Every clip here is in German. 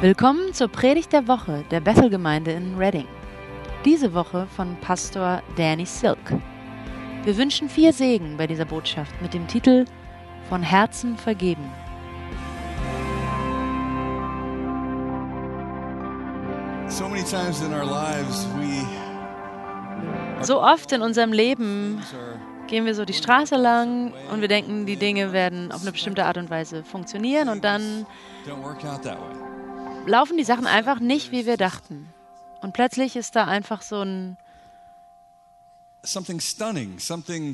Willkommen zur Predigt der Woche der Bethel-Gemeinde in Reading. Diese Woche von Pastor Danny Silk. Wir wünschen viel Segen bei dieser Botschaft mit dem Titel Von Herzen vergeben. So many times in our lives we So oft in unserem Leben gehen wir so die Straße lang und wir denken, die Dinge werden auf eine bestimmte Art und Weise funktionieren und dann laufen die Sachen einfach nicht, wie wir dachten. Und plötzlich ist da einfach so ein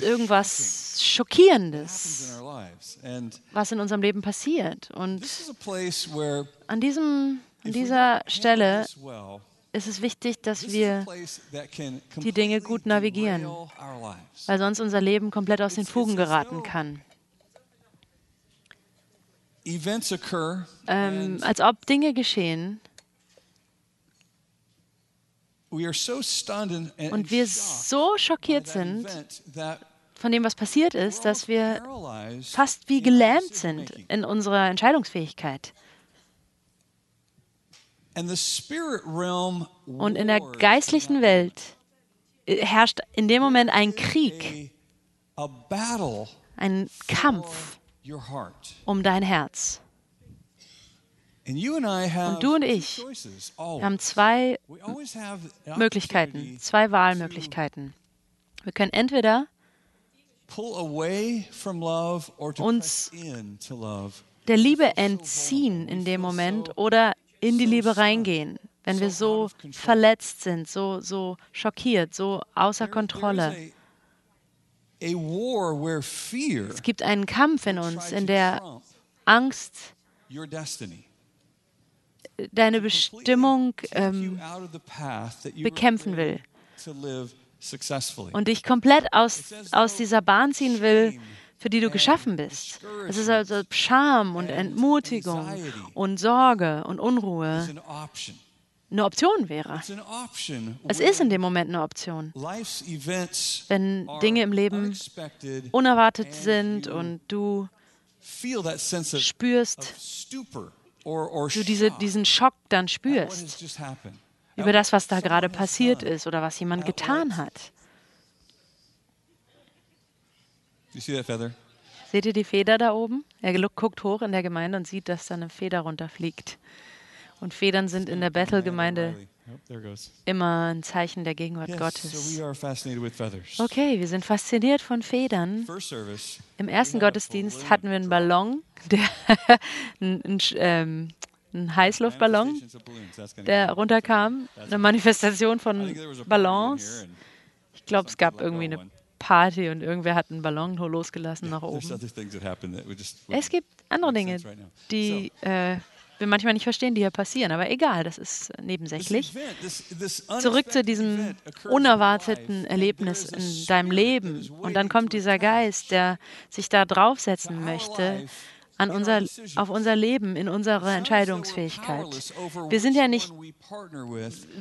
irgendwas Schockierendes, was in unserem Leben passiert. Und an, diesem, an dieser Stelle ist es wichtig, dass wir die Dinge gut navigieren. weil sonst unser Leben komplett aus den Fugen geraten kann. Events occur Ähm, als ob Dinge geschehen we are so stunned and, and und wir shocked so by schockiert sind von dem, was passiert ist, dass almost wir paralyzed fast wie in our gelähmt sind in unserer Entscheidungsfähigkeit. Und in der geistlichen Welt äh, herrscht in dem Moment ein Krieg, a, a battle ein Kampf. Um dein Herz. And you and I have Und du und ich haben zwei Möglichkeiten, zwei Wahlmöglichkeiten. Wir können entweder to pull away from love or to Uns press in to love. der Liebe entziehen in dem Moment oder in die Liebe reingehen, wenn wir so verletzt sind, so, so schockiert, so außer Kontrolle. Es gibt einen Kampf in uns, in der Angst deine Bestimmung ähm, bekämpfen will und dich komplett aus, aus dieser Bahn ziehen will, für die du geschaffen bist. Es ist also Scham und Entmutigung und Sorge und Unruhe. Eine Option wäre. Es ist in dem Moment eine Option. Wenn Dinge im Leben unerwartet sind und du spürst, du diese, diesen Schock dann spürst über das, was da gerade passiert ist oder was jemand getan hat. Seht ihr die Feder da oben? Er guckt hoch in der Gemeinde und sieht, dass da eine Feder runterfliegt. Und Federn sind in der Bethel-Gemeinde immer ein Zeichen der Gegenwart Gottes. we are fascinated with feathers. Okay, wir sind fasziniert von Federn. Im ersten Gottesdienst hatten wir einen Ballon, der ein, ähm, ein Heißluftballon, der runterkam, eine Manifestation von Ballons. Ich glaube, es gab irgendwie eine. Party und irgendwer hat einen Ballon losgelassen nach oben. other things that happen that we just Es gibt andere Dinge, die äh, wir manchmal nicht verstehen, die hier passieren, aber egal, das ist nebensächlich. Zurück zu diesem unerwarteten Erlebnis in deinem Leben. Und dann kommt dieser Geist, der sich da draufsetzen möchte an unser, auf unser Leben, in unsere Entscheidungsfähigkeit. Wir sind ja nicht,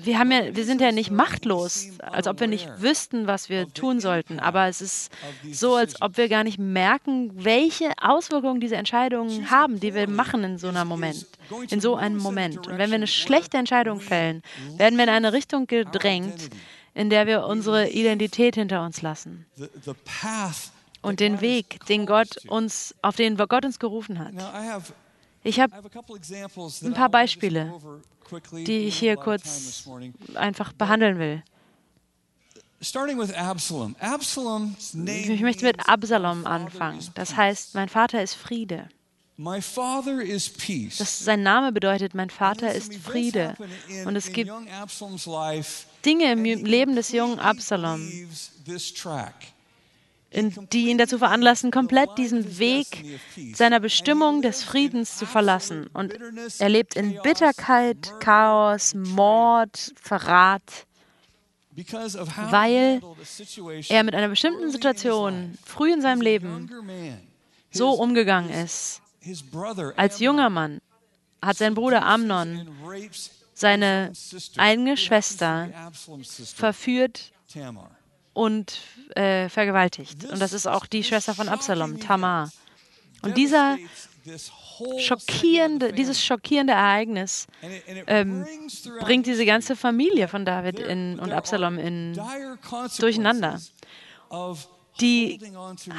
wir, haben ja, wir sind ja nicht machtlos, als ob wir nicht wüssten, was wir tun sollten. Aber es ist so, als ob wir gar nicht merken, welche Auswirkungen diese Entscheidungen haben, die wir machen in so is Moment, in so einem Moment. Und wenn wir eine schlechte Entscheidung fällen, werden wir in eine Richtung gedrängt, in der wir unsere Identität hinter uns lassen the path und den Weg, den Gott uns, auf den Gott uns gerufen hat. Ich habe ein paar Beispiele, die ich hier kurz einfach behandeln will. Ich möchte mit Absalom anfangen. Das heißt, mein Vater ist Friede. Das, sein Name bedeutet, mein Vater ist Friede. Und es gibt Dinge im Leben des jungen Absalom, leaves this track. in, die ihn dazu veranlassen, komplett diesen Weg seiner Bestimmung des Friedens zu verlassen. Und er lebt in Bitterkeit, Chaos, Mord, Verrat, weil er mit einer bestimmten Situation früh in seinem Leben so umgegangen ist. Als junger Mann hat sein Bruder Amnon seine eigene Schwester verführt. Und äh, vergewaltigt. Und das ist auch die Schwester von Absalom, Tamar. Und dieser schockierende, dieses schockierende Ereignis ähm, bringt diese ganze Familie von David in, und Absalom in, durcheinander. die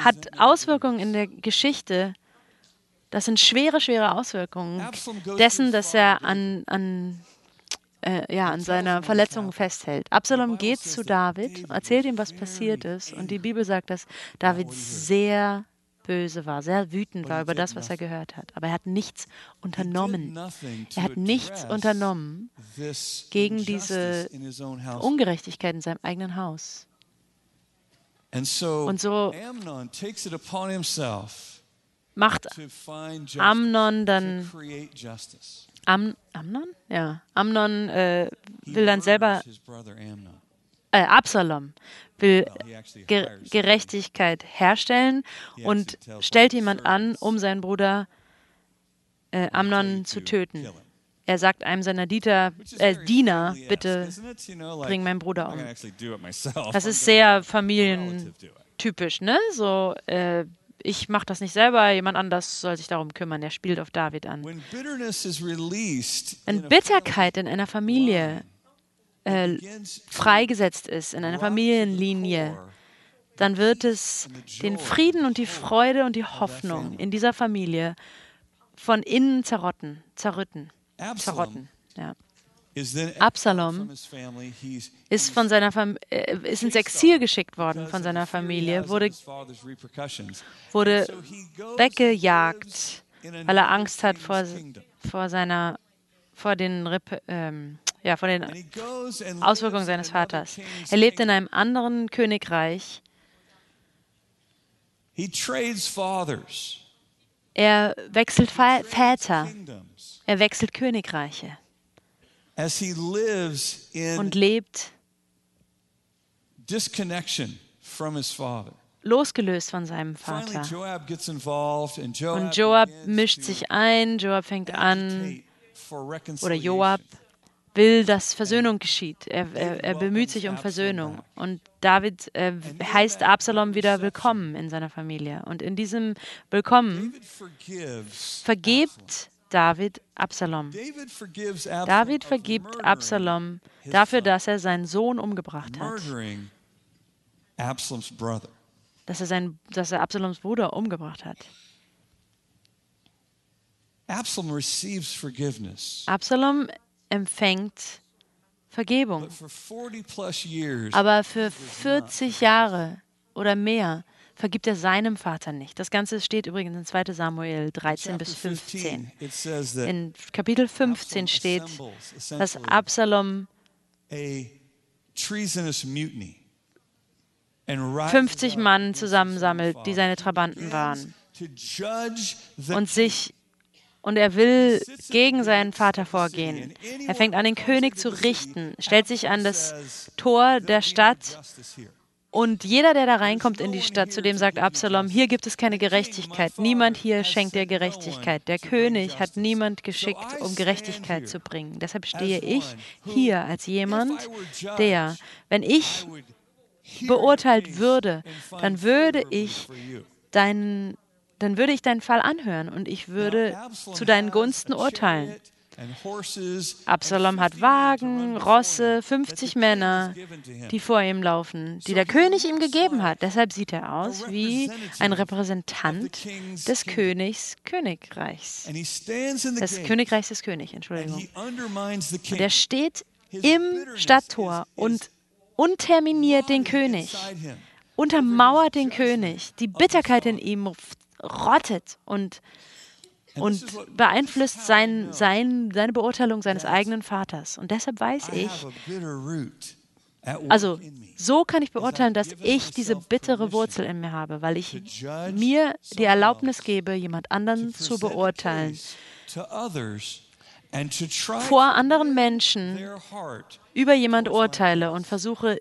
hat. Auswirkungen in der Geschichte. Das sind schwere, schwere Auswirkungen dessen, dass er an, an, äh, ja, an seiner Verletzung festhält. Absalom geht zu David, erzählt ihm, was passiert ist. Und die Bibel sagt, dass David sehr böse war, sehr wütend war über das, was er gehört hat. Aber er hat nichts unternommen. Er hat nichts unternommen gegen diese. Ungerechtigkeit in seinem eigenen Haus. Und so macht Amnon dann create justice. Am, Amnon? Ja. Amnon äh, will dann selber, äh, Absalom will Ge. Gerechtigkeit herstellen He und stellt jemand an, um seinen Bruder äh, "I tell you Amnon zu töten. kill him." Er sagt einem seiner Dieter, äh, Diener, bitte bring meinen Bruder um. Das ist sehr familientypisch, ne? So, äh, ich mache das nicht selber, jemand anders soll sich darum kümmern. Er spielt auf David an. Wenn Bitterkeit in einer Familie äh, freigesetzt ist, in einer Familienlinie, dann wird es den Frieden und die Freude und die Hoffnung in dieser Familie von innen zerrotten, zerrütten, zerrotten. Ja. Absalom Ist von seiner Fam äh, ist ins Exil geschickt worden von seiner Familie, wurde, wurde weggejagt, weil er Angst hat vor, vor seiner vor den Rep ähm, ja, vor den Auswirkungen seines Vaters. Er lebt in einem anderen Königreich. Er wechselt Väter. Er wechselt Königreiche und lebt disconnection from his father. losgelöst von seinem Vater. Joab gets involved, and Joab, Und Joab mischt sich ein, Joab fängt an, oder. Joab will, dass Versöhnung geschieht. Er, er, er bemüht sich um Versöhnung. Und David äh, heißt Absalom wieder willkommen in seiner Familie. Und in diesem Willkommen vergibt David Absalom. David vergibt Absalom dafür, dass er seinen Sohn umgebracht hat. Dass er, sein, dass er Absaloms Bruder umgebracht hat. Absalom empfängt Vergebung. But for 40 plus years, Aber für 40 Jahre oder mehr vergibt er seinem Vater nicht. Das Ganze steht übrigens in 2 Samuel 13 chapter bis 15. 15, it says that In Kapitel 15 Absalom steht, dass Absalom a treasonous mutiny and rises 50 up Mann zusammensammelt, die seine Trabanten waren. Und sich und er will gegen seinen Vater vorgehen. Er fängt an, den König zu richten, stellt sich an das Tor der Stadt und jeder, der da reinkommt in die Stadt, zu dem sagt Absalom, hier gibt es keine Gerechtigkeit. Niemand hier schenkt dir Gerechtigkeit. Der König hat niemand geschickt, um Gerechtigkeit zu bringen. Deshalb stehe ich hier als jemand, der, wenn ich beurteilt würde, dann würde ich deinen dann würde ich deinen Fall anhören und ich würde zu deinen Gunsten urteilen. Absalom hat Wagen, Rosse, 50 Männer, die vor ihm laufen, die der König ihm gegeben hat. Deshalb sieht er aus wie ein Repräsentant des Königs Königreichs. Des Königreichs des Königs, Entschuldigung. Und er steht im Stadttor und unterminiert den König, untermauert den König. Die Bitterkeit in ihm rottet und, und beeinflusst sein, sein, seine Beurteilung seines eigenen Vaters. Und deshalb weiß ich, also so kann ich beurteilen, dass ich diese bittere Wurzel in mir habe, weil ich mir die Erlaubnis gebe, jemand anderen zu beurteilen. Vor anderen Menschen über jemand urteile und versuche,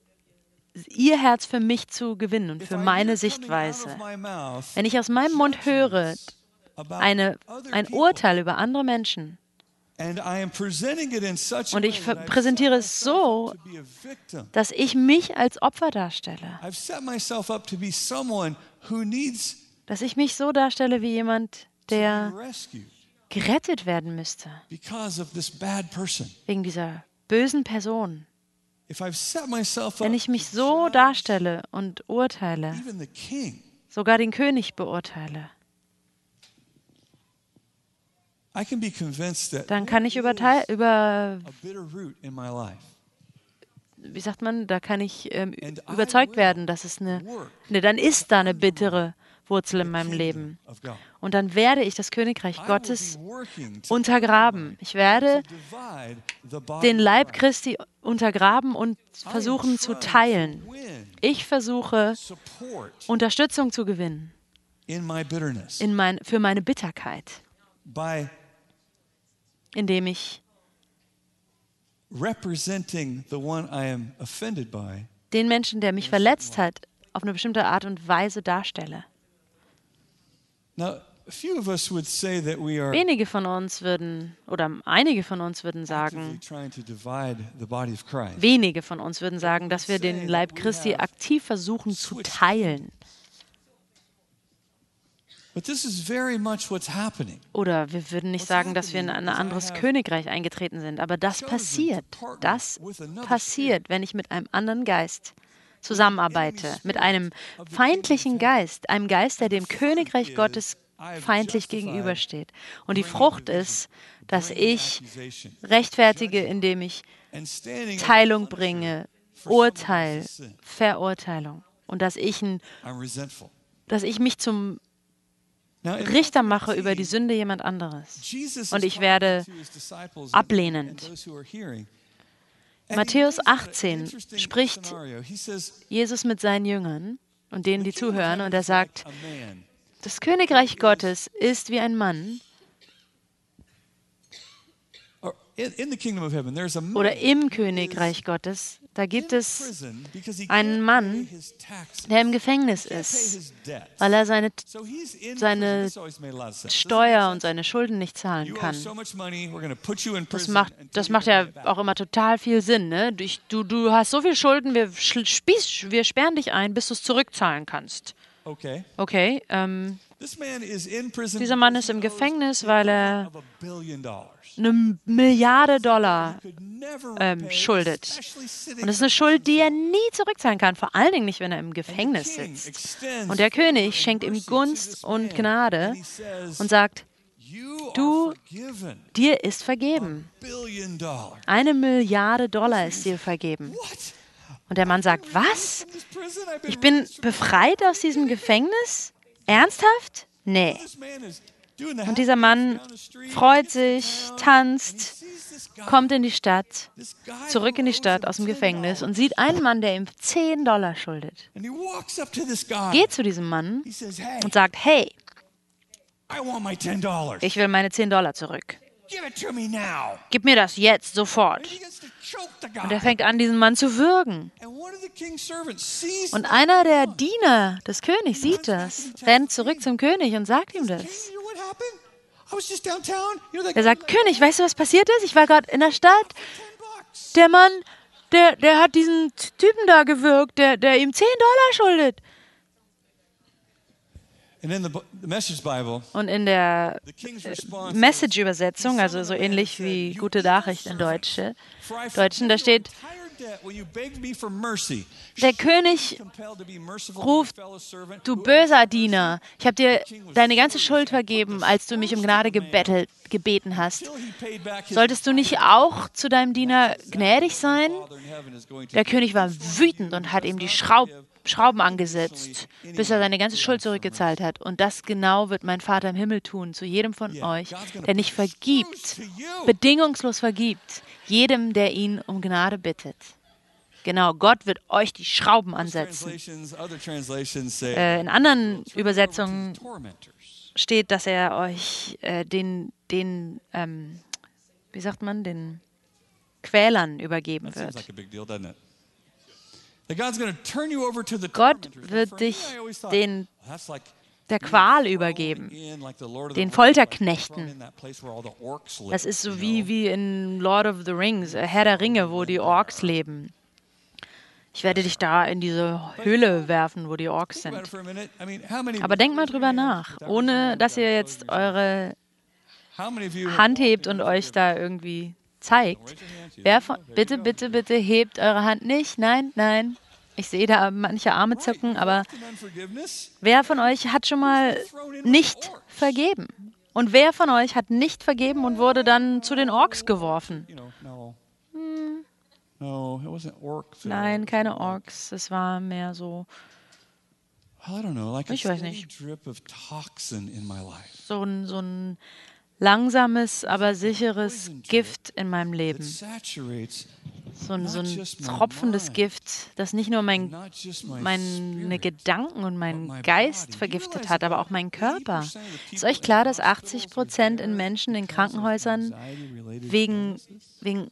ihr Herz für mich zu gewinnen und für meine Sichtweise. Wenn ich aus meinem Mund höre eine, ein Urteil über andere Menschen. Und ich präsentiere es so, dass ich mich als Opfer darstelle, dass ich mich so darstelle wie jemand, der gerettet werden müsste. wegen dieser bösen Person. Wenn ich mich so darstelle und urteile, sogar den König beurteile, I can be convinced that dann kann ich über, a bitter root in my life. wie sagt man, da kann ich ähm, überzeugt werden, dass es eine, ne, dann ist da eine bittere Wurzel in meinem Leben. Und dann werde ich das Königreich Gottes untergraben. Ich werde den of Leib Christ. Christi untergraben und versuchen zu teilen. Ich versuche, support Unterstützung zu gewinnen in mein, für meine Bitterkeit, indem ich den Menschen, der mich verletzt hat, auf eine bestimmte Art und Weise darstelle. Now, a few of us would say that we are Wenige von uns würden, oder einige von uns würden sagen, wenige von uns würden sagen, dass wir den Leib Christi aktiv versuchen zu teilen. Oder wir würden nicht sagen, dass wir in ein anderes Königreich eingetreten sind. Aber das passiert. Das passiert, wenn ich mit einem anderen Geist zusammenarbeite. Mit einem feindlichen Geist. Einem Geist, der dem Königreich Gottes feindlich gegenübersteht. Und die Frucht ist, dass ich rechtfertige, indem ich Teilung bringe, Urteil, Verurteilung. Und dass ich, ein, dass ich mich zum Richter mache über 18, die Sünde jemand anderes. Und ich werde ablehnend. Matthäus uses an 18 interesting spricht Jesus mit seinen Jüngern und denen, die "The kingdom of zuhören, und er sagt, das Königreich Gottes ist wie ein Mann oder im Königreich Gottes, da gibt es einen Mann, der im Gefängnis ist, weil er seine seine Steuer und seine Schulden nicht zahlen kann. Das macht, das macht ja auch immer total viel Sinn. Ne? Du, du, du hast so viel Schulden, wir, spieß, wir sperren dich ein, bis du es zurückzahlen kannst. Okay. Okay, ähm, Dieser Mann ist im Gefängnis, weil er eine Milliarde Dollar ähm, schuldet. Und das ist eine Schuld, die er nie zurückzahlen kann, vor allen Dingen nicht, wenn er im Gefängnis sitzt. Und der König schenkt ihm Gunst und. Gnade und sagt, "You du- dir ist vergeben. Eine Milliarde Dollar ist dir vergeben. Und der Mann sagt, was? Ich bin befreit aus diesem Gefängnis? Ernsthaft? Nee. Und dieser Mann freut sich, tanzt, kommt in die Stadt, zurück in die Stadt aus dem $10. Gefängnis und sieht einen Mann, der ihm 10 Dollar schuldet. Geht zu diesem Mann He says, "Hey, und sagt, hey, ich will meine 10 Dollar zurück. Give it to me now." Gib mir das jetzt, sofort. Und er fängt an, diesen Mann zu würgen. Und einer der. Diener des Königs sieht das, rennt zurück zum König und sagt ihm das. Er sagt, König, weißt du, was passiert ist? Ich war gerade in der Stadt. 10 bucks. Der Mann, der, der hat diesen Typen da gewürgt, der, der ihm 10 Dollar schuldet. And in the, Bi- the Message Bible, Und in der Message-Übersetzung, also so ähnlich wie Gute Nachricht in Deutsche, Deutschen, da steht, der König ruft, du böser Diener, ich habe dir deine ganze Schuld vergeben, als du mich um Gnade gebettelt, gebeten hast. Solltest du nicht auch zu deinem Diener gnädig sein? Der König war wütend und hat ihm die Schraub Schrauben angesetzt, bis er seine ganze Schuld zurückgezahlt hat. Und das genau wird mein Vater im Himmel tun, zu jedem von euch, der nicht vergibt, bedingungslos vergibt, jedem, der ihn um Gnade bittet. Genau, Gott wird euch die Schrauben ansetzen. Äh, in anderen Übersetzungen steht, dass er euch äh, den, den ähm, wie sagt man, den Quälern übergeben wird. Gott wird dich den der Qual übergeben, den Folterknechten. Das ist so wie, wie in Lord of the Rings, äh, Herr der Ringe, wo die Orks leben. ich werde dich da in diese Höhle werfen, wo die Orks sind. Aber denkt mal drüber nach, ohne dass ihr jetzt eure Hand hebt und euch da irgendwie zeigt. Wer von, bitte, bitte, bitte hebt eure Hand nicht. Nein, nein. Ich sehe da manche Arme zucken, aber wer von euch hat schon mal nicht vergeben? Und wer von euch hat nicht vergeben und wurde dann zu den Orks geworfen? Phil. Nein, keine Orks. Es war mehr so, Ich weiß nicht. drip of toxin in my life so ein, so ein langsames, aber sicheres Gift in meinem Leben. So ein, so ein tropfendes Gift, das nicht nur mein meine Gedanken und meinen Geist vergiftet hat, aber auch meinen Körper. 80% of the Ist euch klar, dass 80 hospitals Prozent in Menschen in Krankenhäusern wegen, wegen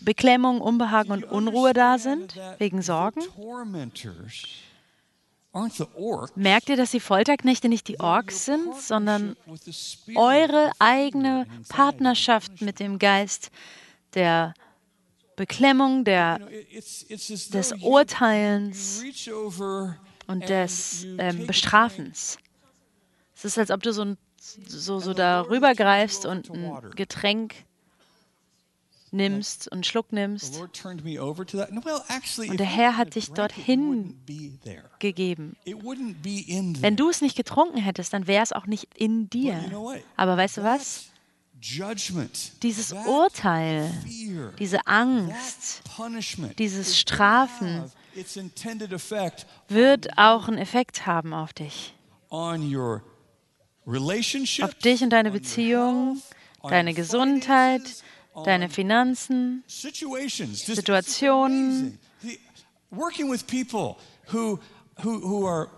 Beklemmung, Unbehagen und Unruhe da sind, wegen Sorgen? Merkt ihr, dass die Folterknechte nicht die Orks sind, sondern eure eigene. Partnerschaft mit dem Geist der Beklemmung, der, des Urteilens und des ähm, Bestrafens. Es ist, als ob du so, ein, so, so da rübergreifst und ein Getränk nimmst und einen Schluck nimmst, Und der Herr hat dich dorthin gegeben. Wenn du es nicht getrunken hättest, dann wäre es auch nicht in dir. Aber weißt du was? Dieses Urteil, diese Angst, dieses Strafen wird auch einen Effekt haben auf dich. Auf dich und deine Beziehung, deine Gesundheit, deine Finanzen. Situationen. it's amazing. The- Working with people who, who, who are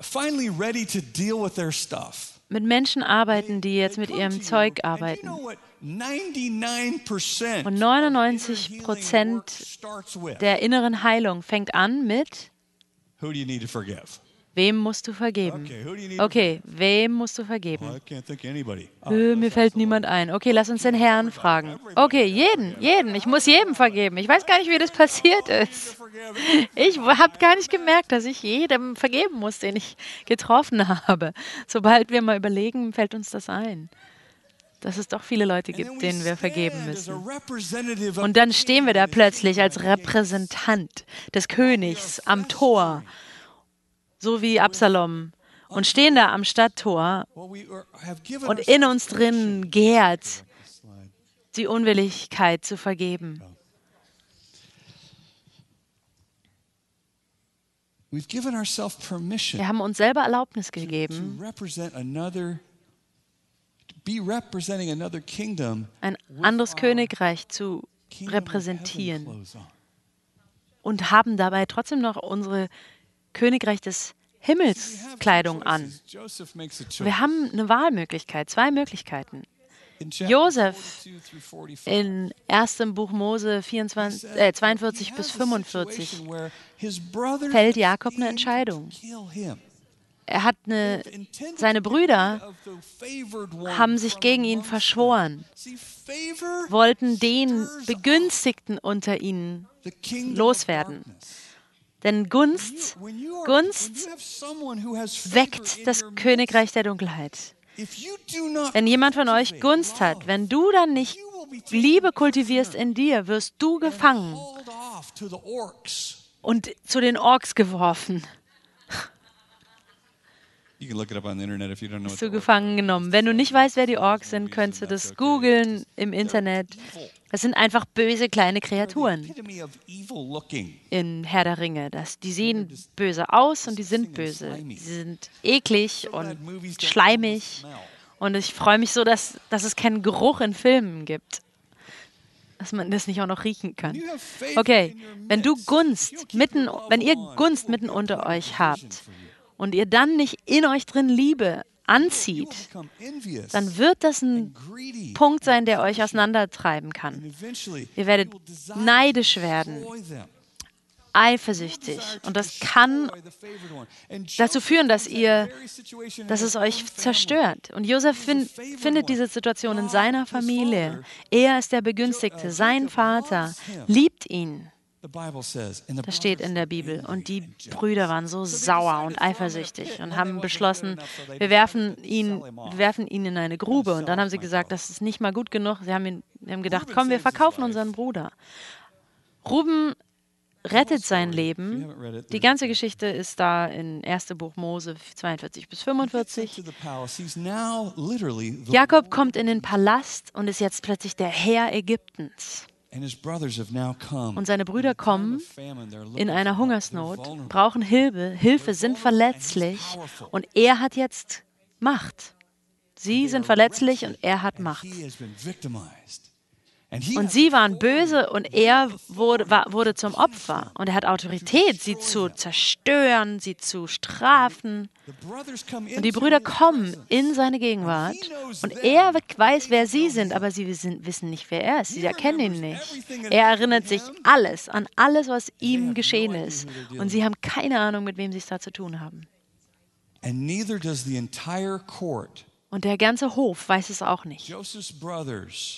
finally ready to deal with their stuff. Mit Menschen arbeiten, die jetzt mit ihrem Zeug arbeiten. You know what? 99% Und of 99 inner healing Prozent der inneren Heilung fängt an mit, who do you need to forgive? Wem musst du vergeben? Okay, wem musst du vergeben? Oh, Äh, mir fällt niemand ein. Okay, lass uns den Herrn fragen. Okay, jeden, jeden. Ich muss jedem vergeben. Ich weiß gar nicht, wie das passiert ist. Ich habe gar nicht gemerkt, dass ich jedem vergeben muss, den ich getroffen habe. Sobald wir mal überlegen, fällt uns das ein. Dass es doch viele Leute gibt, denen wir vergeben müssen. Und dann stehen wir da plötzlich als Repräsentant des Königs am Tor, so wie Absalom, und stehen da am Stadttor. Und in uns drin gärt die Unwilligkeit zu vergeben. Wir haben uns selber Erlaubnis gegeben, ein anderes Königreich zu repräsentieren. und haben dabei trotzdem noch unsere Königreich des Himmels We have Kleidung two an. Wir haben eine Wahlmöglichkeit, zwei Möglichkeiten. In chapter Joseph 42 through 45, In 1. Buch Mose he 24, said äh, that 42 he bis has a 45 situation where his brothers fällt Jakob eine Entscheidung. Er hat eine, seine Brüder haben sich gegen ihn verschworen, wollten den Begünstigten unter ihnen loswerden. Denn Gunst Gunst weckt das Königreich der Dunkelheit. Wenn jemand von euch Gunst hat, wenn du dann nicht Liebe kultivierst in dir, wirst du gefangen und zu den Orks geworfen. Bist du gefangen genommen. Wenn du nicht weißt, wer die Orks sind, könntest du das googeln im Internet. Das sind einfach böse kleine Kreaturen in Herr der Ringe. Das, die sehen böse aus und die sind böse. Sie sind eklig und schleimig. Und ich freue mich so, dass, dass es keinen Geruch in Filmen gibt. Dass man das nicht auch noch riechen kann. Okay, wenn du. Gunst mitten, wenn ihr Gunst mitten unter euch habt und ihr dann nicht in euch drin Liebe anzieht, dann wird das ein. Punkt sein, der euch auseinandertreiben And kann. Ihr werdet neidisch werden, eifersüchtig. Und das kann dazu führen, dass ihr, dass es euch zerstört. Und Josef fin findet diese Situation in seiner Familie. Er ist der Begünstigte. Sein Vater liebt ihn. Das steht in der Bibel. Und die Brüder waren so sauer und eifersüchtig und haben beschlossen, wir werfen ihn, wir werfen ihn in eine Grube. Und dann haben sie gesagt, das ist nicht mal gut genug. Sie haben, ihn, haben gedacht, komm, wir verkaufen unseren Bruder. Ruben rettet sein Leben. Die ganze Geschichte ist da in 1. Buch Mose 42 bis 45. to the palace. He's now literally the Jakob kommt in den Palast und ist jetzt plötzlich der Herr Ägyptens. Und seine Brüder kommen in einer Hungersnot, brauchen Hilfe, Hilfe, sind verletzlich. und er hat jetzt Macht. Sie sind verletzlich und er hat Macht. Und sie waren böse und er wurde, war, wurde zum Opfer. Und er hat Autorität, sie zu zerstören, sie zu strafen. Und die Brüder kommen in seine Gegenwart und er weiß, wer sie sind, aber sie wissen, wissen nicht, wer er ist. Sie erkennen ihn nicht. Er erinnert sich alles an alles, was ihm geschehen ist. Und sie haben keine Ahnung, mit wem sie es da zu tun haben. And neither does the entire court. Und der ganze Hof weiß es auch nicht.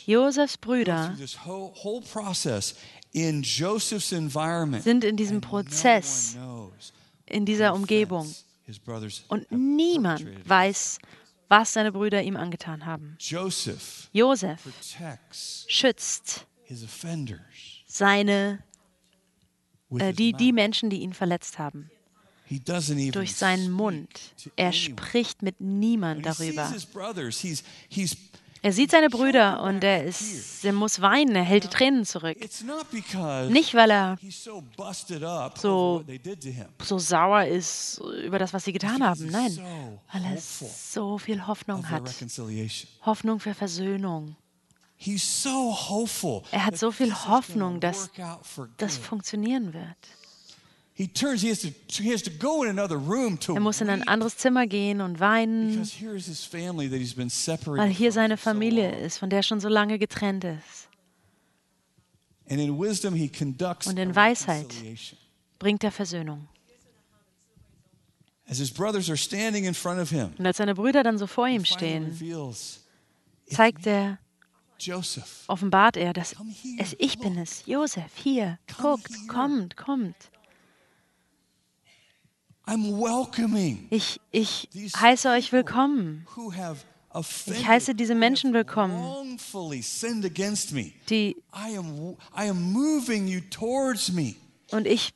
Joseph's Brüder sind in diesem Prozess, in dieser Umgebung. Und niemand weiß, was seine Brüder ihm angetan haben. Joseph Josef schützt seine, äh, die, die. Menschen, die ihn verletzt haben, durch seinen Mund. Er spricht mit niemand darüber. Er sieht seine Brüder und er, ist, er muss weinen, er hält die Tränen zurück. Nicht, weil er so So- sauer ist über das, was sie getan haben. Nein, weil er so viel Hoffnung hat. Hoffnung für Versöhnung. Er hat so viel Hoffnung, dass das funktionieren wird. Er muss in ein anderes Zimmer gehen und weinen, because here is his family that he's been separated weil hier seine Familie ist, von der er schon so lange getrennt ist. And in wisdom he conducts Und in Weisheit bringt er Versöhnung. As his brothers are standing in front of him, Und als seine Brüder dann so vor ihm stehen, zeigt er, Joseph. offenbart er, dass es ich bin es, Josef, hier, guckt, kommt, kommt. I'm welcoming Ich, ich heiße euch willkommen, offended, heiße diese Menschen willkommen. die und ich,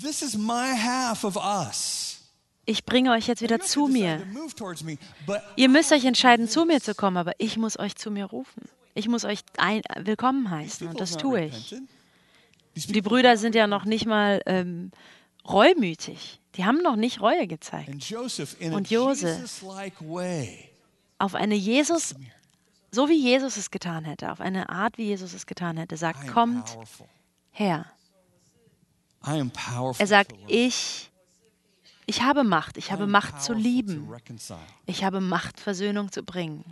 This is my half of us. ich bringe euch jetzt wieder zu decide mir. to move towards me, but Ihr müsst euch entscheiden, zu mir zu kommen, aber ich muss euch zu mir rufen. Ich muss euch ein, willkommen heißen und das tue ich. Die Brüder sind ja noch nicht mal ähm, reumütig. Die haben noch nicht Reue gezeigt. Und Josef Auf eine Jesus, so wie Jesus es getan hätte, auf eine Art, wie Jesus es getan hätte, sagt, kommt her. Er sagt, ich, ich habe Macht, ich habe Macht zu lieben. Ich habe Macht, Versöhnung zu bringen.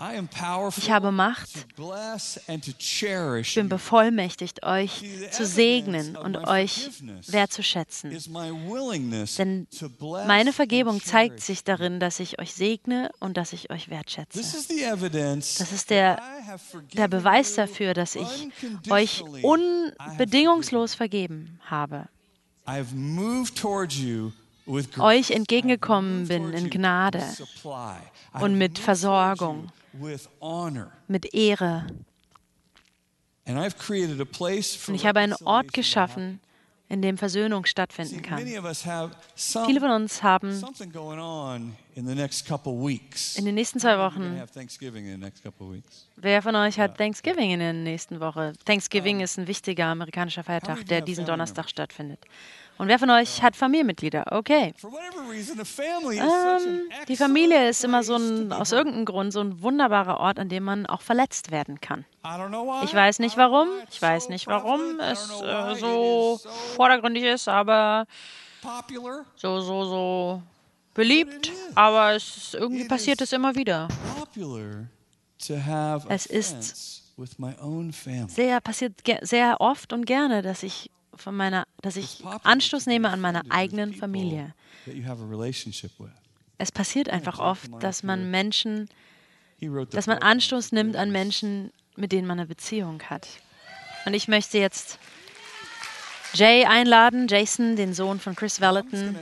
Ich habe Macht. Ich bin bevollmächtigt, euch zu segnen und euch wertzuschätzen. Denn meine Vergebung zeigt sich darin, dass ich euch segne und dass ich euch wertschätze. Das ist der, der Beweis dafür, dass ich euch unbedingungslos vergeben habe, I have moved towards you. Euch entgegengekommen bin in Gnade und mit Versorgung. mit Ehre. Und ich habe einen Ort geschaffen, in dem Versöhnung stattfinden kann. Viele von uns haben in den nächsten zwei Wochen, wer von euch hat Thanksgiving in der nächsten Woche? Thanksgiving ist ein wichtiger amerikanischer Feiertag, der diesen Donnerstag stattfindet. Und wer von euch hat Familienmitglieder? Okay. Ähm, die Familie ist immer so ein, aus irgendeinem Grund so ein wunderbarer Ort, an dem man auch verletzt werden kann. Ich weiß nicht warum, ich weiß nicht warum es äh, so vordergründig ist, aber so, so, so beliebt. Aber es ist, irgendwie passiert es immer wieder. Es ist. Sehr passiert sehr oft und gerne, dass ich von meiner, dass ich Anstoß nehme an meiner eigenen Familie. Es passiert einfach oft, dass man Menschen, dass man Anstoß nimmt an. Menschen, mit denen man eine Beziehung hat. Und ich möchte jetzt Jay einladen, Jason, den Sohn von Chris Valentin.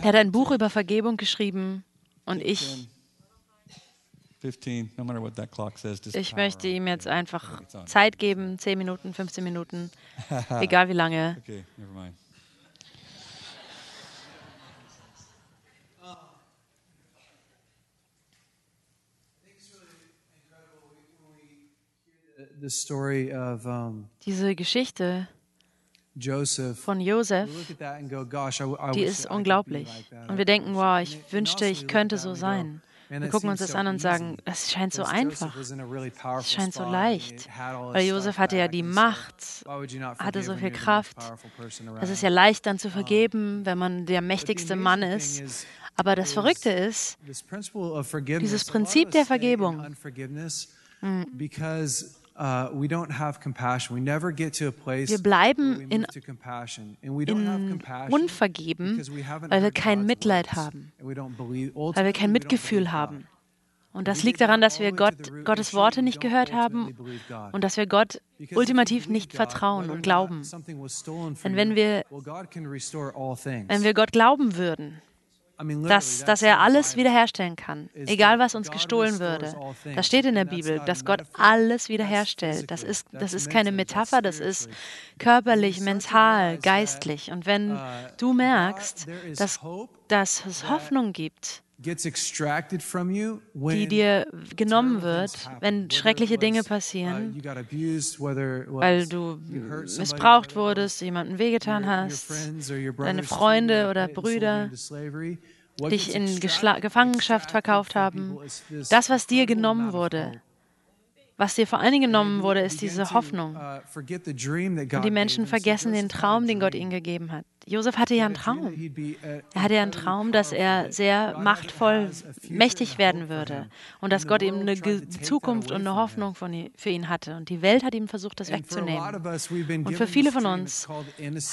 Er hat ein Buch über Vergebung geschrieben und ich, ich power möchte ihm jetzt einfach Zeit geben, 10 Minuten, 15 Minuten, egal wie lange. Okay, never mind. the story of um, Diese Geschichte Joseph. von We Josef, look at that and go, gosh, I, w- I die wish ist unglaublich. Und wir denken, wow, ich and wünschte, also ich könnte so sein. Wir gucken uns das an und sagen, es scheint so einfach. Es scheint so leicht, weil Josef hatte ja die Macht, hatte so viel Kraft. Es ist ja leicht dann zu vergeben, wenn man der mächtigste Mann ist. is, Aber das Verrückte ist, Dieses Prinzip der Vergebung. Uh, wir bleiben in, in Unvergeben, weil wir kein Mitleid haben, weil wir kein Mitgefühl haben. Und das liegt daran, dass wir Gott, Gottes Worte nicht gehört haben und dass wir Gott ultimativ nicht vertrauen und glauben. Denn wenn wir-. Wenn wir Gott glauben würden, dass, dass er alles wiederherstellen kann, egal was uns gestohlen würde. Das steht in der Bibel, dass Gott alles wiederherstellt. Das ist, das ist keine Metapher, das ist körperlich, mental, geistlich. Und wenn uh, du merkst, dass, dass es Hoffnung gibt, gets extracted from you when die dir genommen wird, wenn schreckliche Dinge uh, passieren, weil du missbraucht wurdest, jemandem wehgetan hast, deine Freunde oder Brüder dich in Geschla Gefangenschaft verkauft haben. Das, was dir genommen wurde. Was dir vor allen Dingen genommen wurde, ist diese Hoffnung. uh, Und die Menschen vergessen den Traum, den Gott ihnen gegeben hat. Josef hatte ja einen Traum. Er hatte ja einen Traum, dass er sehr machtvoll, mächtig werden würde und dass Gott ihm eine Zukunft und eine Hoffnung für ihn hatte. Und die Welt hat ihm versucht, das wegzunehmen. Und für viele von uns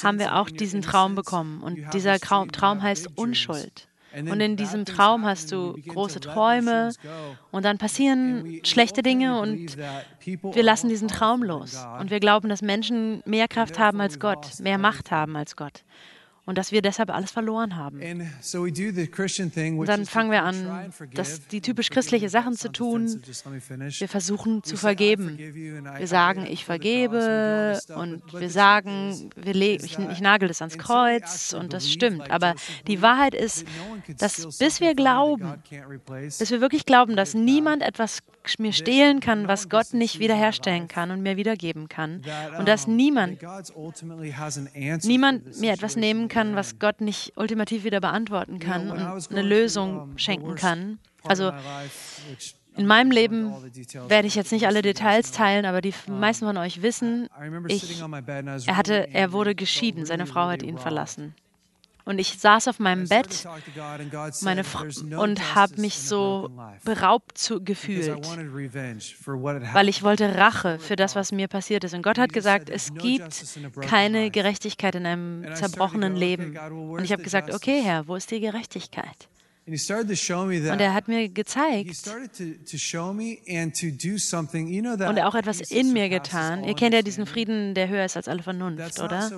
haben wir auch diesen Traum bekommen. Und dieser Traum, heißt. Unschuld. Und in diesem Traum hast du große Träume und dann passieren schlechte Dinge und wir lassen diesen Traum los. Und wir glauben, dass Menschen mehr Kraft haben als Gott, mehr Macht haben als Gott. Und dass wir deshalb alles verloren haben. Und dann fangen wir an, das, die typisch christliche Sachen zu tun. Wir versuchen zu We say, I vergeben. Wir sagen, ich vergebe und wir the sagen, wir ich, that ich nagel es ans Kreuz und das stimmt. Aber die Wahrheit ist, dass bis wir glauben, bis wir wirklich glauben, dass niemand etwas mir stehlen kann, was Gott nicht wiederherstellen kann und mir wiedergeben kann. Und dass niemand niemand mir etwas nehmen we're kann, was. Gott nicht ultimativ wieder beantworten kann und eine Lösung schenken kann. Also in meinem Leben werde ich jetzt nicht alle Details teilen, aber die meisten von euch wissen, ich, er, hatte, er wurde geschieden, seine Frau hat ihn verlassen. Und ich saß auf meinem Bett meine Fra "There's no und habe mich so broken life." beraubt zu, gefühlt, weil ich wollte Rache für das, was mir passiert ist. Und Gott hat gesagt, es gibt keine Gerechtigkeit in einem zerbrochenen Leben. Und ich habe gesagt, okay, Herr, wo ist die Gerechtigkeit? And he started to show me Und er hat mir gezeigt und auch etwas in mir getan. Ihr kennt ja diesen? Frieden, der höher ist als alle Vernunft, oder?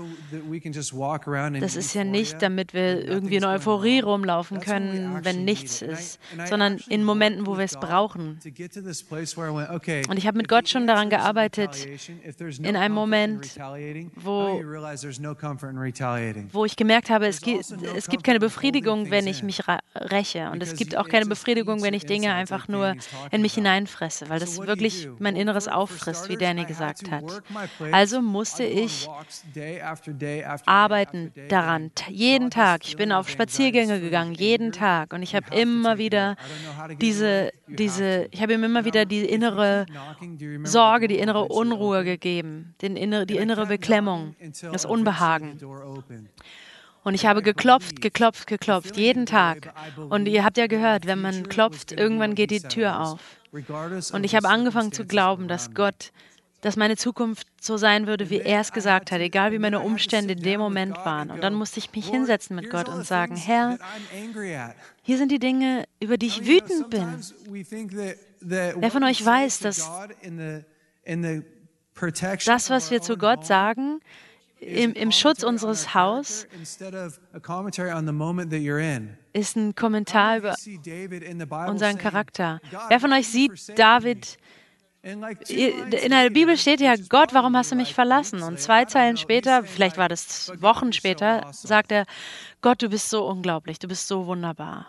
Das ist ja nicht, damit wir irgendwie in Euphorie rumlaufen können, wenn nichts ist, sondern in Momenten, wo wir es brauchen. Und ich habe mit Gott schon daran gearbeitet, in einem Moment, wo- wo ich gemerkt habe, es, gibt, also es gibt keine Befriedigung, wenn ich mich ra- räche. Und es gibt auch keine Befriedigung, wenn ich Dinge einfach nur in mich hineinfresse, weil das wirklich mein Inneres auffrisst, wie Danny gesagt hat. Also musste ich arbeiten daran, jeden Tag. Ich bin auf Spaziergänge gegangen, jeden Tag. Und ich habe immer wieder diese, diese, ich habe ihm immer wieder die innere Sorge, die innere Unruhe gegeben, den innere, die innere Beklemmung, das Unbehagen. Und ich habe geklopft, geklopft, geklopft, jeden Tag. Und ihr habt ja gehört, wenn man klopft, irgendwann geht die Tür auf. Und ich habe angefangen zu glauben, dass Gott, dass meine Zukunft so sein würde, wie er es gesagt hat, egal wie meine Umstände in dem Moment waren. Und dann musste ich mich hinsetzen mit Gott und sagen, Herr, hier sind die Dinge, über die ich wütend bin. Wer von euch weiß, dass das, was wir zu Gott sagen, im, im Schutz unseres Haus ist ein Kommentar über unseren Charakter. "God, Wer von euch sieht David, me?" And like two in der Bibel steht ja, Gott, warum hast du mich verlassen? Und zwei Zeilen später, vielleicht war das "But God, Wochen später, awesome." sagt er, Gott, du bist so unglaublich, du bist so wunderbar.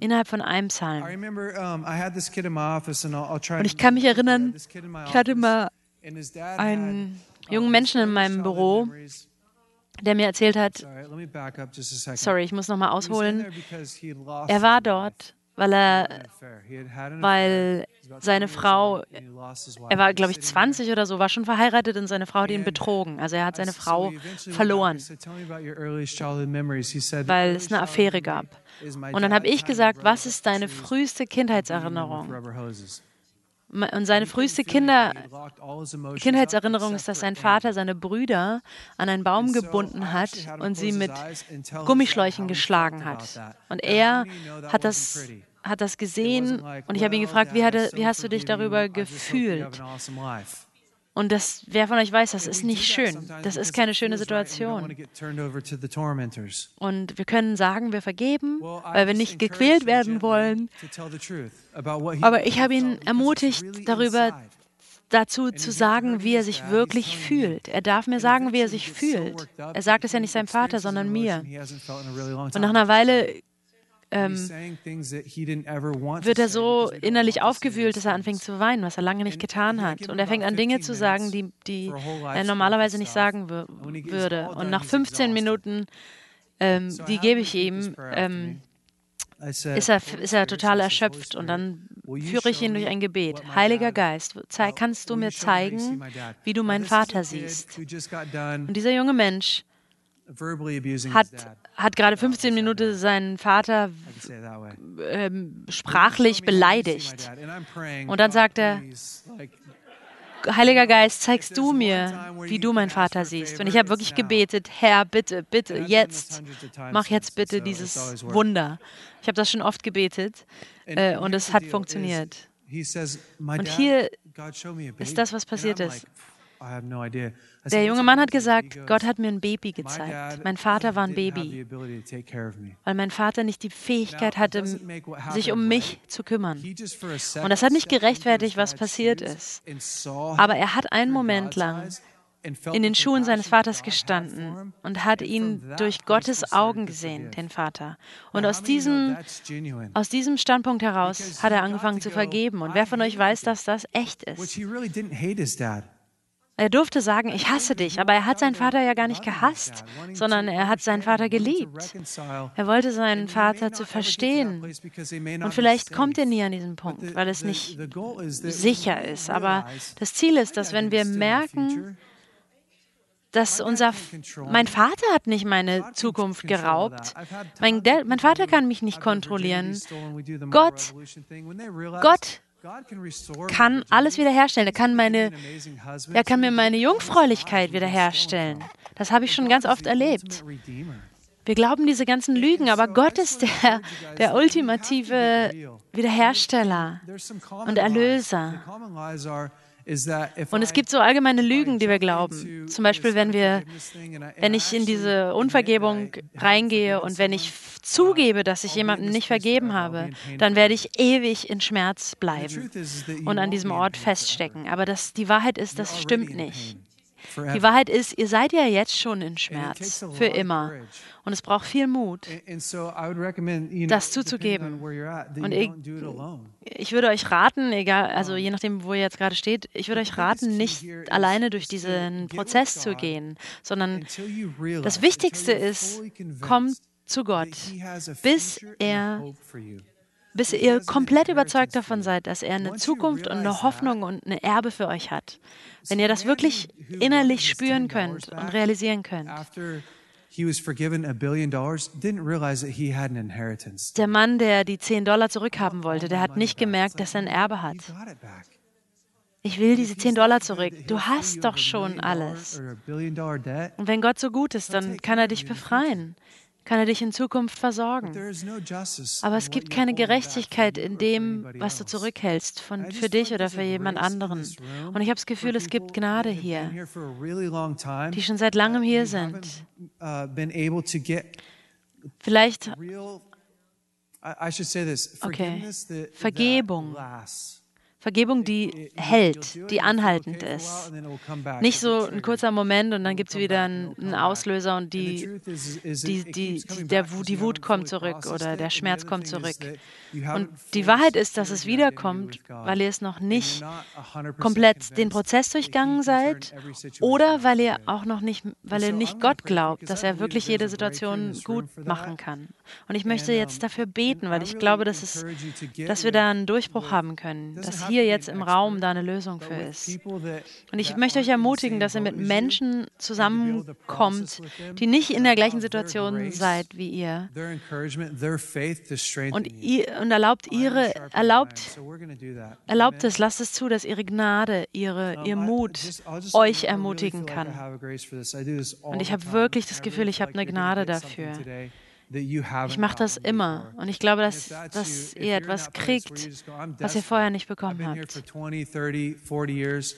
Innerhalb von einem Psalm. Und ich kann mich erinnern, ich hatte mal einen jungen um, Menschen in meinem Büro, der mir erzählt hat, Sorry, ich muss nochmal ausholen, er war dort, weil er, weil seine 20 years Frau, er war, glaube ich, sitting 20 oder so, war schon verheiratet und seine Frau hat ihn betrogen. Also er hat seine Frau verloren, said, "Tell me about your earliest childhood memories." He said, "The weil es eine Affäre gab. Und dann habe ich gesagt, was ist deine früheste Kindheitserinnerung? Und seine feel Kinder, Kindheitserinnerung ist, dass sein Vater seine Brüder an einen Baum gebunden hat und sie mit Gummischläuchen geschlagen hat. Und er hat das, hat das gesehen und ich habe ihn "Well, gefragt, wie, hatte, wie hast du dich darüber gefühlt? An awesome life." Und das, wer von euch weiß, das ist nicht schön. Das ist keine schöne Situation. Und wir können sagen, wir vergeben, weil wir nicht gequält werden wollen. Aber ich habe ihn ermutigt, darüber dazu zu sagen, wie er sich wirklich fühlt. Er darf mir sagen, wie er sich fühlt. Er sagt es ja nicht seinem Vater, sondern mir. Und nach einer Weile ähm, wird er so innerlich aufgewühlt, dass er anfängt zu weinen, was er lange nicht getan hat. Und er fängt an, Dinge 15 zu sagen, die, die er normalerweise nicht sagen würde. Und nach he's 15 exhausted. Minuten, ähm, die gebe ich ihm, ähm, ist er, "Holy ist er Spirit," total so I said, "Holy erschöpft. Und dann führe ich ihn durch ein Gebet. Heiliger Geist, kannst du mir zeigen, my dad?" wie du meinen Vater siehst. Und dieser junge Mensch hat, hat gerade 15 Minuten seinen Vater ähm, sprachlich beleidigt. Und dann sagt er, Heiliger Geist, zeigst du mir, wie du meinen Vater siehst. Und ich habe wirklich gebetet, Herr, bitte, bitte, jetzt, mach jetzt bitte dieses Wunder. Ich habe das schon oft gebetet äh, und es hat funktioniert. Und hier ist das, was passiert ist. Der junge Mann hat gesagt, Gott hat mir ein Baby gezeigt. Mein Vater war ein Baby, weil mein Vater nicht die Fähigkeit hatte, sich um mich zu kümmern. Und das hat nicht gerechtfertigt, was passiert ist. Aber er hat einen Moment lang in den Schuhen seines Vaters gestanden und hat ihn durch Gottes Augen gesehen, den Vater. Und aus diesem, aus diesem Standpunkt heraus hat er angefangen zu vergeben. Und wer von euch weiß, dass das echt ist? Er durfte sagen, ich hasse dich, aber er hat seinen Vater ja gar nicht gehasst, sondern er hat seinen Vater geliebt. Er wollte seinen Vater zu verstehen. Und vielleicht kommt er nie an diesen Punkt, weil es nicht sicher ist. Aber das Ziel ist, dass wenn wir merken, dass unser, mein Vater hat nicht meine Zukunft geraubt. Mein, mein Vater kann mich nicht kontrollieren. Gott, Gott kann alles wiederherstellen. Er kann, meine, er kann mir meine Jungfräulichkeit wiederherstellen. Das habe ich schon ganz oft erlebt. Wir glauben diese ganzen Lügen, aber Gott ist der, der ultimative Wiederhersteller und Erlöser. Und es gibt so allgemeine Lügen, die wir glauben. Zum Beispiel, wenn wir, wenn ich in diese Unvergebung reingehe und wenn ich zugebe, dass ich jemandem nicht vergeben habe, dann werde ich ewig in Schmerz bleiben und an diesem Ort feststecken. Aber das, die Wahrheit ist, das stimmt nicht. Die Wahrheit ist, ihr seid ja jetzt schon in Schmerz für immer. Und es braucht viel Mut, das zuzugeben. Und ich, ich würde euch raten, egal, also je nachdem, wo ihr jetzt gerade steht, ich würde euch raten, nicht alleine durch diesen Prozess zu gehen, sondern das Wichtigste ist, kommt zu Gott, bis er bis ihr komplett überzeugt davon seid, dass er eine Zukunft und eine Hoffnung und eine Erbe für euch hat. Wenn ihr das wirklich innerlich spüren könnt und realisieren könnt. Der Mann, der die 10 Dollar zurückhaben wollte, der hat nicht gemerkt, dass er ein Erbe hat. Ich will diese 10 Dollar zurück. Du hast doch schon alles. Und wenn Gott so gut ist, dann kann er dich befreien. Kann er dich in Zukunft versorgen. Aber es gibt keine Gerechtigkeit in dem, was du zurückhältst von, für dich oder für jemand anderen. Und ich habe das Gefühl, es gibt Gnade hier, die schon seit langem hier you sind. uh, Vielleicht Okay. Vergebung. Vergebung, die hält, die anhaltend ist. Nicht so ein kurzer Moment und dann gibt es wieder einen. Auslöser und die, die, die, der, die Wut kommt zurück oder der Schmerz kommt zurück. Und die Wahrheit ist, dass es wiederkommt, weil ihr es noch nicht not 100% komplett den Prozess turn seid oder weil ihr auch noch nicht, weil ihr nicht Gott glaubt, dass er wirklich jede Situation gut machen kann. Und ich möchte jetzt dafür beten, weil ich glaube, dass, es, dass wir da einen Durchbruch haben können, dass have hier jetzt im Raum da eine Lösung für ist. Und ich möchte euch ermutigen, dass ihr mit Menschen zusammenkommt, die nicht in der gleichen Situation seid wie ihr. Und, ihr, und erlaubt ihre, erlaubt, erlaubt es, lasst es zu, dass ihre Gnade, ihre, ihr I- Mut euch ermutigen kann. Und ich habe wirklich das Gefühl, ich habe eine Gnade dafür. Ich mache das immer. Und ich glaube, dass, dass ihr etwas kriegt, just go, "I'm was ihr vorher nicht bekommen habt. 20, 30, 40 years.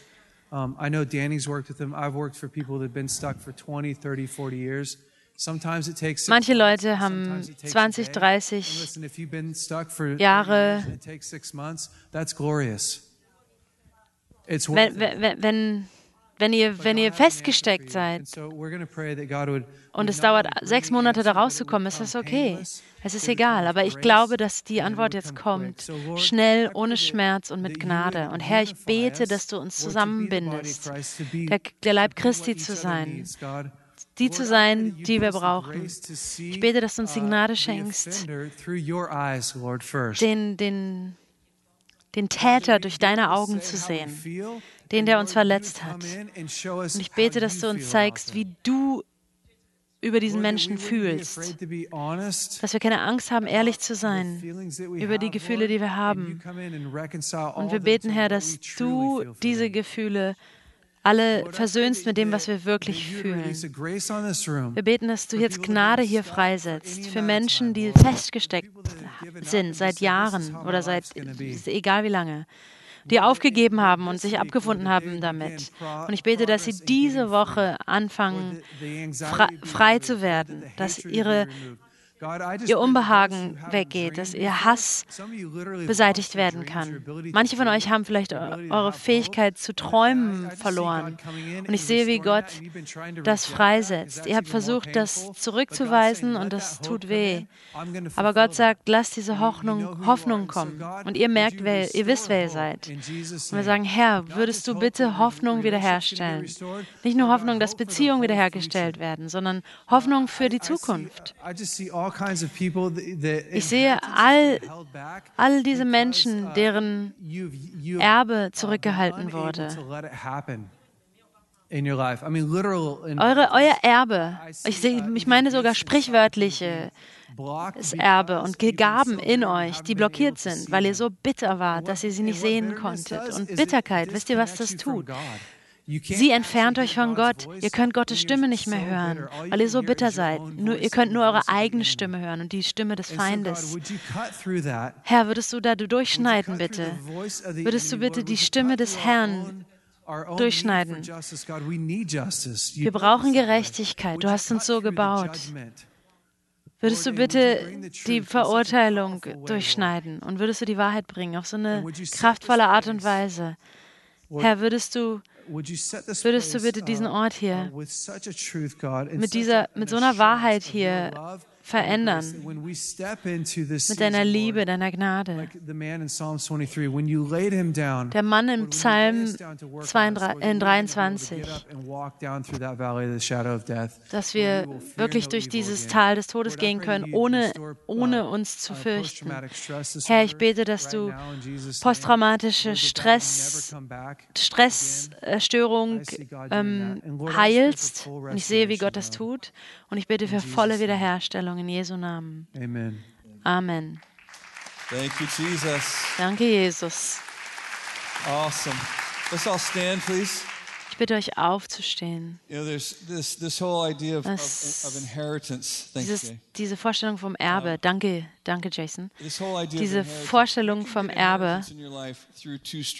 Um, I know Danny's worked with them. I've worked for people that have been stuck for 20, 30, 40 years. Sometimes it takes six Manche Leute haben sometimes it takes a 20, day. 30 And listen, if you've been stuck for 30 Jahre. years and it takes six months, that's glorious. It's worth Wenn, wenn, wenn, wenn ihr, wenn ihr festgesteckt seid. und es dauert sechs Monate da rauszukommen, ist das okay. Es ist egal, aber ich glaube, dass die Antwort jetzt kommt. Schnell, ohne Schmerz und mit Gnade. Und Herr, ich bete, dass du uns zusammenbindest, der, der Leib Christi zu sein, die zu sein, die wir brauchen. Ich bete, dass du uns die Gnade schenkst, den, den, den Täter durch deine Augen zu sehen, den, der uns verletzt hat. Und ich bete, dass du uns zeigst, wie du über diesen Menschen fühlst. Dass wir keine Angst haben, ehrlich zu sein über die Gefühle, die wir haben. Und wir beten, Herr, dass du diese Gefühle alle versöhnst mit dem, was wir wirklich fühlen. Wir beten, dass du jetzt Gnade hier freisetzt für Menschen, die festgesteckt sind seit Jahren oder seit egal wie lange, die aufgegeben haben und sich abgefunden haben damit. Und ich bete, dass sie diese Woche anfangen, frei, zu werden, dass ihre ihr Unbehagen weggeht, dass ihr Hass beseitigt werden kann. Manche von euch haben vielleicht eure Fähigkeit zu träumen verloren. Und ich sehe, wie Gott das freisetzt. Ihr habt versucht, das zurückzuweisen und das tut weh. Aber Gott sagt, lasst diese Hoffnung, Hoffnung kommen. Und ihr merkt, wer, ihr wisst, wer ihr seid. Und wir sagen, Herr, würdest du bitte Hoffnung wiederherstellen? Nicht nur Hoffnung, dass Beziehungen wiederhergestellt werden, sondern Hoffnung für die Zukunft. Ich sehe all, all diese Menschen, deren Erbe zurückgehalten wurde. Eure, euer Erbe, ich, sehe, ich meine sogar sprichwörtliche Erbe und Gaben in euch, die blockiert sind, weil ihr so bitter wart, dass ihr sie nicht sehen konntet. Und Bitterkeit, wisst ihr, was das tut? Sie entfernt euch von Gott. Ihr könnt Gottes Stimme nicht mehr hören, weil ihr so bitter seid. Nur, ihr könnt nur eure eigene Stimme hören und die Stimme des Feindes. Herr, würdest du da durchschneiden, bitte? Würdest du bitte die Stimme des Herrn durchschneiden? Wir brauchen Gerechtigkeit. Du hast uns so gebaut. Würdest du bitte die Verurteilung durchschneiden und würdest du die Wahrheit bringen auf so eine kraftvolle Art und Weise? Herr, würdest du Würdest du bitte diesen Ort hier mit, dieser, mit so einer Wahrheit hier verändern. Mit deiner Liebe, deiner Gnade. Der Mann im Psalm 23, dass wir wirklich durch dieses Tal des Todes gehen können, ohne, ohne uns zu fürchten. Herr, ich bete, dass du posttraumatische Stress, Stressstörung ähm, heilst. Und ich sehe, wie Gott das tut. Und ich bete für volle Wiederherstellung in Jesu Namen. Amen. Amen. Thank you, Jesus. Danke, Jesus. Awesome. Let's all stand, please. Ich bitte euch aufzustehen. You know, there's this, this whole idea of, of, Das- of inheritance. Thanks, Dieses, diese Vorstellung vom Erbe. Danke, danke, Jason. This whole idea Diese of inheritance. Vorstellung vom Erbe.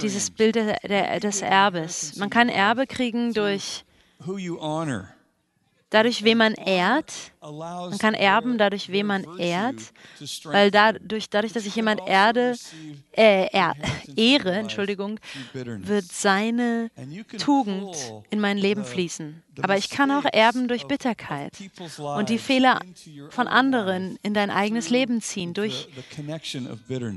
Dieses. Bild der, der, des Erbes. Man kann Erbe kriegen durch Who you honor. Dadurch, wen man ehrt. Man kann erben dadurch, wen man ehrt, weil dadurch, dadurch dass ich jemand erde, äh, er, ehre, Entschuldigung, wird seine Tugend in mein Leben fließen. Aber ich kann auch erben durch Bitterkeit und die Fehler von anderen in dein eigenes Leben ziehen, durch,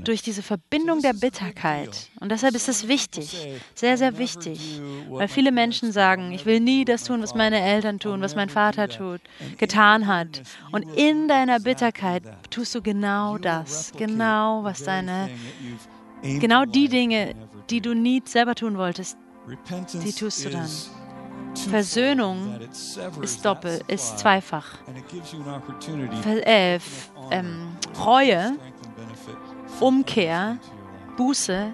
durch diese Verbindung der Bitterkeit. Und deshalb ist es wichtig, sehr, sehr wichtig, weil viele Menschen sagen, ich will nie das tun, was meine Eltern tun, was mein Vater tut, getan hat. Und in deiner Bitterkeit tust du genau das, genau was deine, genau die Dinge, die du nie selber tun wolltest, die tust du dann. Versöhnung ist doppelt, ist zweifach. Ver äh, ähm, Reue, Umkehr, Buße